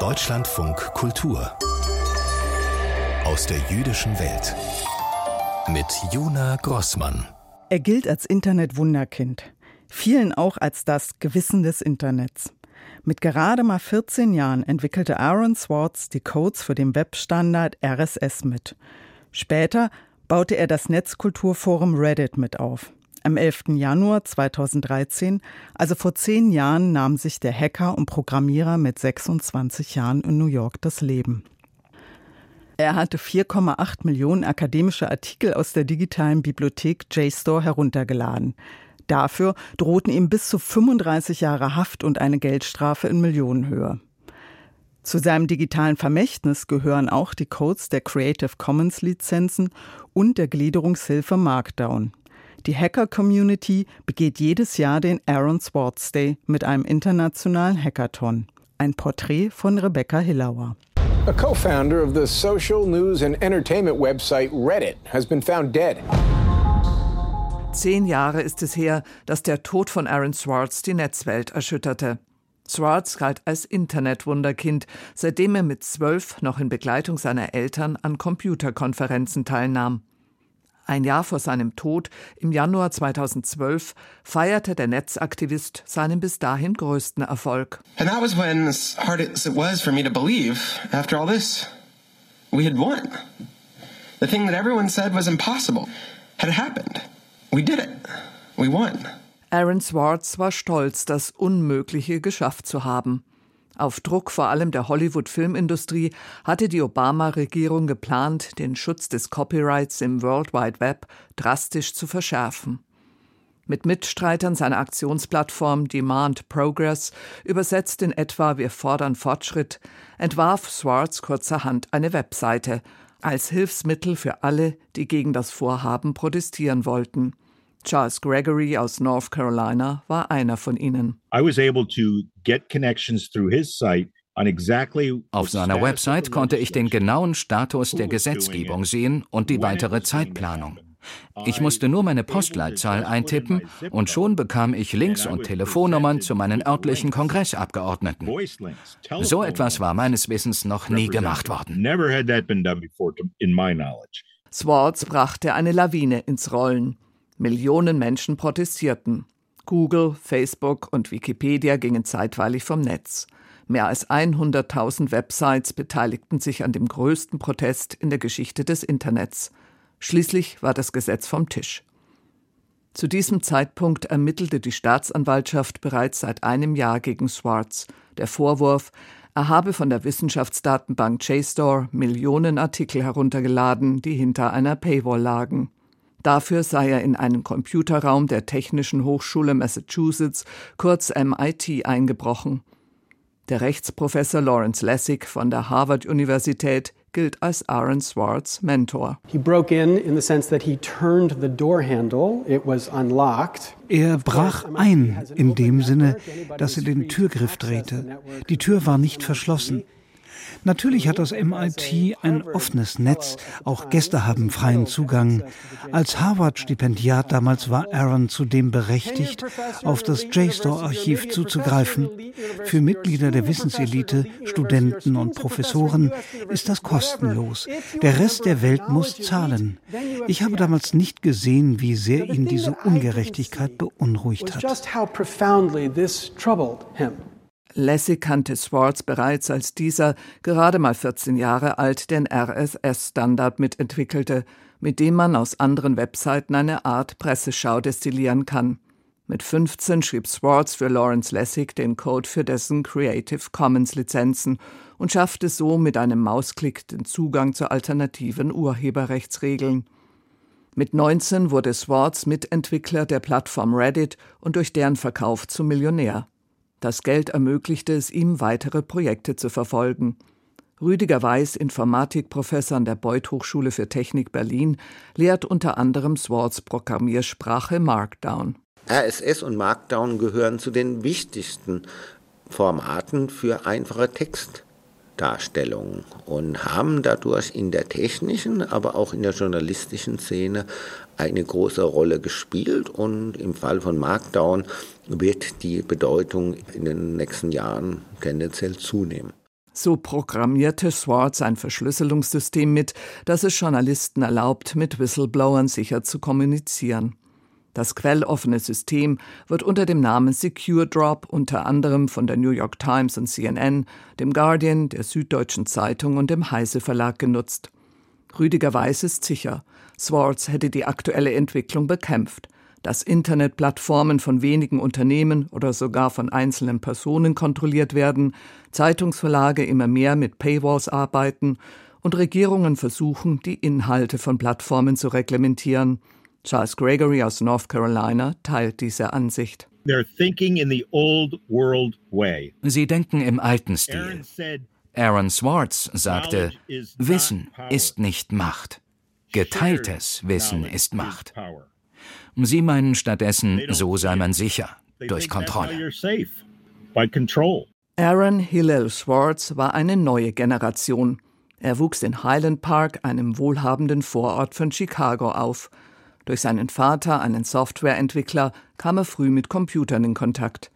Deutschlandfunk Kultur aus der jüdischen Welt mit Juna Grossmann. Er gilt als Internet-Wunderkind, vielen auch als das Gewissen des Internets. Mit gerade mal 14 Jahren entwickelte Aaron Swartz die Codes für den Webstandard RSS mit. Später baute er das Netzkulturforum Reddit mit auf. Am 11. Januar 2013, also vor zehn Jahren, nahm sich der Hacker und Programmierer mit 26 Jahren in New York das Leben. Er hatte 4,8 Millionen akademische Artikel aus der digitalen Bibliothek JSTOR heruntergeladen. Dafür drohten ihm bis zu 35 Jahre Haft und eine Geldstrafe in Millionenhöhe. Zu seinem digitalen Vermächtnis gehören auch die Codes der Creative Commons Lizenzen und der Gliederungshilfe Markdown. Die Hacker-Community begeht jedes Jahr den Aaron Swartz Day mit einem internationalen Hackathon. Ein Porträt von Rebecca Hillauer. A co-founder of the social news and entertainment website Reddit has been found dead. Zehn Jahre ist es her, dass der Tod von Aaron Swartz die Netzwelt erschütterte. Swartz galt als Internetwunderkind, seitdem er mit zwölf noch in Begleitung seiner Eltern an Computerkonferenzen teilnahm. Ein Jahr vor seinem Tod, im Januar 2012, feierte der Netzaktivist seinen bis dahin größten Erfolg. And that was when, as hard as it was for me to believe, after all this, we had won. The thing that everyone said was impossible had happened. We did it. We won. Aaron Swartz war stolz, das Unmögliche geschafft zu haben. Auf Druck vor allem der Hollywood-Filmindustrie hatte die Obama-Regierung geplant, den Schutz des Copyrights im World Wide Web drastisch zu verschärfen. Mit Mitstreitern seiner Aktionsplattform Demand Progress, übersetzt in etwa Wir fordern Fortschritt, entwarf Swartz kurzerhand eine Webseite als Hilfsmittel für alle, die gegen das Vorhaben protestieren wollten. Charles Gregory aus North Carolina war einer von ihnen. I was able to get connections through his site auf seiner Website konnte ich den genauen Status der Gesetzgebung sehen und die weitere Zeitplanung. Ich musste nur meine Postleitzahl eintippen und schon bekam ich Links und Telefonnummern zu meinen örtlichen Kongressabgeordneten. So etwas war meines Wissens noch nie gemacht worden. Swartz brachte eine Lawine ins Rollen. Millionen Menschen protestierten. Google, Facebook und Wikipedia gingen zeitweilig vom Netz. Mehr als 100.000 Websites beteiligten sich an dem größten Protest in der Geschichte des Internets. Schließlich war das Gesetz vom Tisch. Zu diesem Zeitpunkt ermittelte die Staatsanwaltschaft bereits seit einem Jahr gegen Swartz. Der Vorwurf, er habe von der Wissenschaftsdatenbank JSTOR Millionen Artikel heruntergeladen, die hinter einer Paywall lagen. Dafür sei er in einen Computerraum der Technischen Hochschule Massachusetts, kurz MIT, eingebrochen. Der Rechtsprofessor Lawrence Lessig von der Harvard-Universität gilt als Aaron Swartz Mentor. Er brach ein in dem Sinne, dass er den Türgriff drehte. Die Tür war nicht verschlossen. Natürlich hat das MIT ein offenes Netz, auch Gäste haben freien Zugang. Als Harvard-Stipendiat damals war Aaron zudem berechtigt, auf das JSTOR-Archiv zuzugreifen. Für Mitglieder der Wissenselite, Studenten und Professoren ist das kostenlos. Der Rest der Welt muss zahlen. Ich habe damals nicht gesehen, wie sehr ihn diese Ungerechtigkeit beunruhigt hat. Lassie kannte Swartz bereits, als dieser, gerade mal 14 Jahre alt, den RSS-Standard mitentwickelte, mit dem man aus anderen Webseiten eine Art Presseschau destillieren kann. Mit 15 schrieb Swartz für Lawrence Lessig den Code für dessen Creative Commons Lizenzen und schaffte so mit einem Mausklick den Zugang zu alternativen Urheberrechtsregeln. Mit 19 wurde Swartz Mitentwickler der Plattform Reddit und durch deren Verkauf zum Millionär. Das Geld ermöglichte es ihm, weitere Projekte zu verfolgen. Rüdiger Weiß, Informatikprofessor an der Beuth Hochschule für Technik Berlin, lehrt unter anderem Swartz Programmiersprache Markdown. RSS und Markdown gehören zu den wichtigsten Formaten für einfache Textdarstellungen und haben dadurch in der technischen, aber auch in der journalistischen Szene eine große Rolle gespielt und im Fall von Markdown wird die Bedeutung in den nächsten Jahren tendenziell zunehmen. So programmierte Swartz ein Verschlüsselungssystem mit, das es Journalisten erlaubt, mit Whistleblowern sicher zu kommunizieren. Das quelloffene System wird unter dem Namen Secure Drop unter anderem von der New York Times und CNN, dem Guardian, der Süddeutschen Zeitung und dem Heise Verlag genutzt. Rüdiger Weiß ist sicher, Swartz hätte die aktuelle Entwicklung bekämpft, dass Internetplattformen von wenigen Unternehmen oder sogar von einzelnen Personen kontrolliert werden, Zeitungsverlage immer mehr mit Paywalls arbeiten und Regierungen versuchen, die Inhalte von Plattformen zu reglementieren – Charles Gregory aus North Carolina teilt diese Ansicht. Sie denken im alten Stil. Aaron Swartz sagte, Wissen ist nicht Macht. Geteiltes Wissen ist Macht. Sie meinen stattdessen, so sei man sicher, durch Kontrolle. Aaron Hillel Swartz war eine neue Generation. Er wuchs in Highland Park, einem wohlhabenden Vorort von Chicago, auf. Durch seinen Vater, einen Softwareentwickler, kam er früh mit Computern in Kontakt.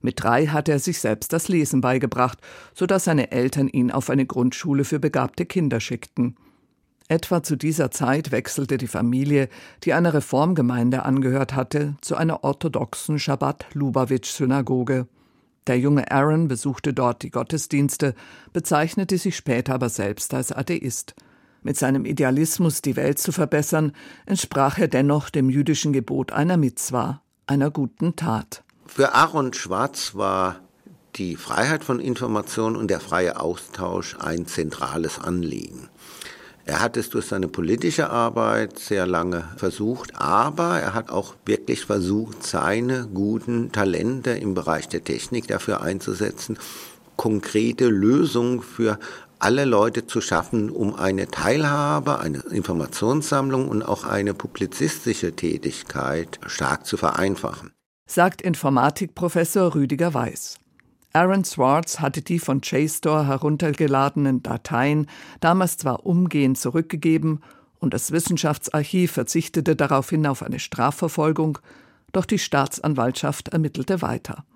Mit drei hatte er sich selbst das Lesen beigebracht, so dass seine Eltern ihn auf eine Grundschule für begabte Kinder schickten. Etwa zu dieser Zeit wechselte die Familie, die einer Reformgemeinde angehört hatte, zu einer orthodoxen Shabbat-Lubavitch-Synagoge. Der junge Aaron besuchte dort die Gottesdienste, bezeichnete sich später aber selbst als Atheist. Mit seinem Idealismus, die Welt zu verbessern, entsprach er dennoch dem jüdischen Gebot einer Mitzwa, einer guten Tat. Für Aaron Schwarz war die Freiheit von Information und der freie Austausch ein zentrales Anliegen. Er hat es durch seine politische Arbeit sehr lange versucht, aber er hat auch wirklich versucht, seine guten Talente im Bereich der Technik dafür einzusetzen, konkrete Lösungen für alle Leute zu schaffen, um eine Teilhabe, eine Informationssammlung und auch eine publizistische Tätigkeit stark zu vereinfachen. Sagt Informatikprofessor Rüdiger Weiß. Aaron Swartz hatte die von JSTOR heruntergeladenen Dateien damals zwar umgehend zurückgegeben und das Wissenschaftsarchiv verzichtete daraufhin auf eine Strafverfolgung, doch die Staatsanwaltschaft ermittelte weiter.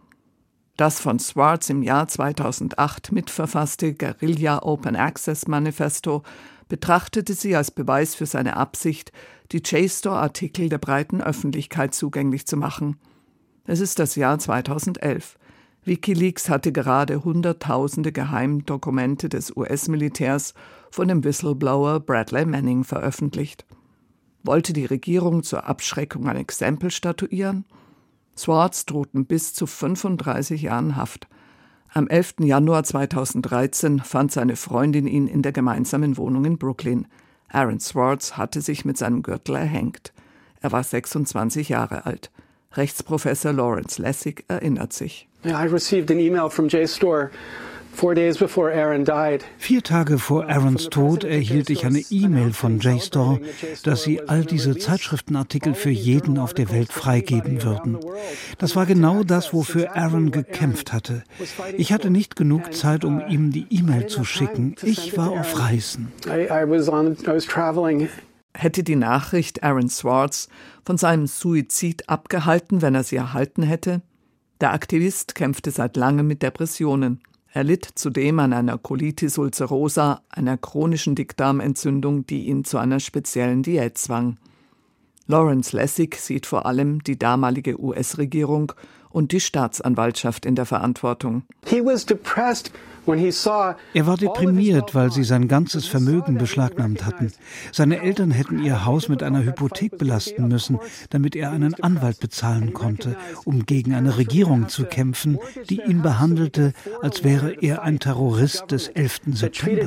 Das von Swartz im Jahr 2008 mitverfasste Guerilla Open Access Manifesto betrachtete sie als Beweis für seine Absicht, die JSTOR-Artikel der breiten Öffentlichkeit zugänglich zu machen. Es ist das Jahr 2011. Wikileaks hatte gerade Hunderttausende Geheimdokumente des US-Militärs von dem Whistleblower Bradley Manning veröffentlicht. Wollte die Regierung zur Abschreckung ein Exempel statuieren? Swartz drohten bis zu 35 Jahren Haft. Am 11. Januar 2013 fand seine Freundin ihn in der gemeinsamen Wohnung in Brooklyn. Aaron Swartz hatte sich mit seinem Gürtel erhängt. Er war 26 Jahre alt. Rechtsprofessor Lawrence Lessig erinnert sich. I received an email from JSTOR Vier Tage vor Aarons Tod erhielt ich eine E-Mail von JSTOR, dass sie all diese Zeitschriftenartikel für jeden auf der Welt freigeben würden. Das war genau das, wofür Aaron gekämpft hatte. Ich hatte nicht genug Zeit, um ihm die E-Mail zu schicken. Ich war auf Reisen. Hätte die Nachricht Aaron Swartz von seinem Suizid abgehalten, wenn er sie erhalten hätte? Der Aktivist kämpfte seit langem mit Depressionen. Er litt zudem an einer Colitis ulcerosa, einer chronischen Dickdarmentzündung, die ihn zu einer speziellen Diät zwang. Lawrence Lessig sieht vor allem die damalige US-Regierung und die Staatsanwaltschaft in der Verantwortung. Er war deprimiert, weil sie sein ganzes Vermögen beschlagnahmt hatten. Seine Eltern hätten ihr Haus mit einer Hypothek belasten müssen, damit er einen Anwalt bezahlen konnte, um gegen eine Regierung zu kämpfen, die ihn behandelte, als wäre er ein Terrorist des 11. September.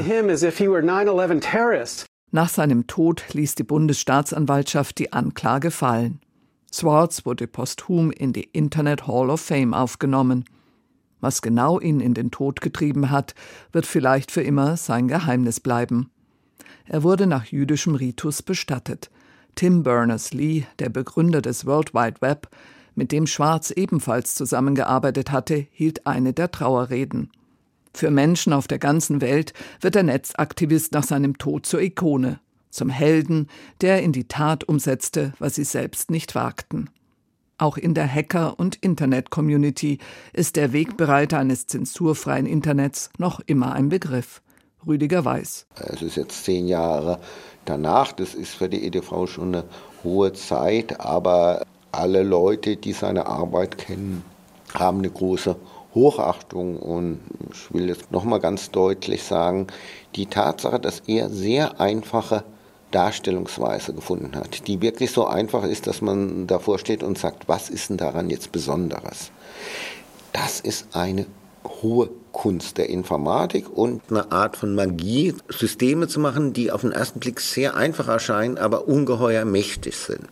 Nach seinem Tod ließ die Bundesstaatsanwaltschaft die Anklage fallen. Swartz wurde posthum in die Internet Hall of Fame aufgenommen. Was genau ihn in den Tod getrieben hat, wird vielleicht für immer sein Geheimnis bleiben. Er wurde nach jüdischem Ritus bestattet. Tim Berners-Lee, der Begründer des World Wide Web, mit dem Schwarz ebenfalls zusammengearbeitet hatte, hielt eine der Trauerreden. Für Menschen auf der ganzen Welt wird der Netzaktivist nach seinem Tod zur Ikone zum Helden, der in die Tat umsetzte, was sie selbst nicht wagten. Auch in der Hacker- und Internet-Community ist der Wegbereiter eines zensurfreien Internets noch immer ein Begriff. Rüdiger Weiß. Es ist jetzt zehn Jahre danach, das ist für die EDV schon eine hohe Zeit, aber alle Leute, die seine Arbeit kennen, haben eine große Hochachtung und ich will jetzt nochmal ganz deutlich sagen, die Tatsache, dass er sehr einfache Darstellungsweise gefunden hat, die wirklich so einfach ist, dass man davor steht und sagt, was ist denn daran jetzt Besonderes? Das ist eine hohe Kunst der Informatik und eine Art von Magie, Systeme zu machen, die auf den ersten Blick sehr einfach erscheinen, aber ungeheuer mächtig sind.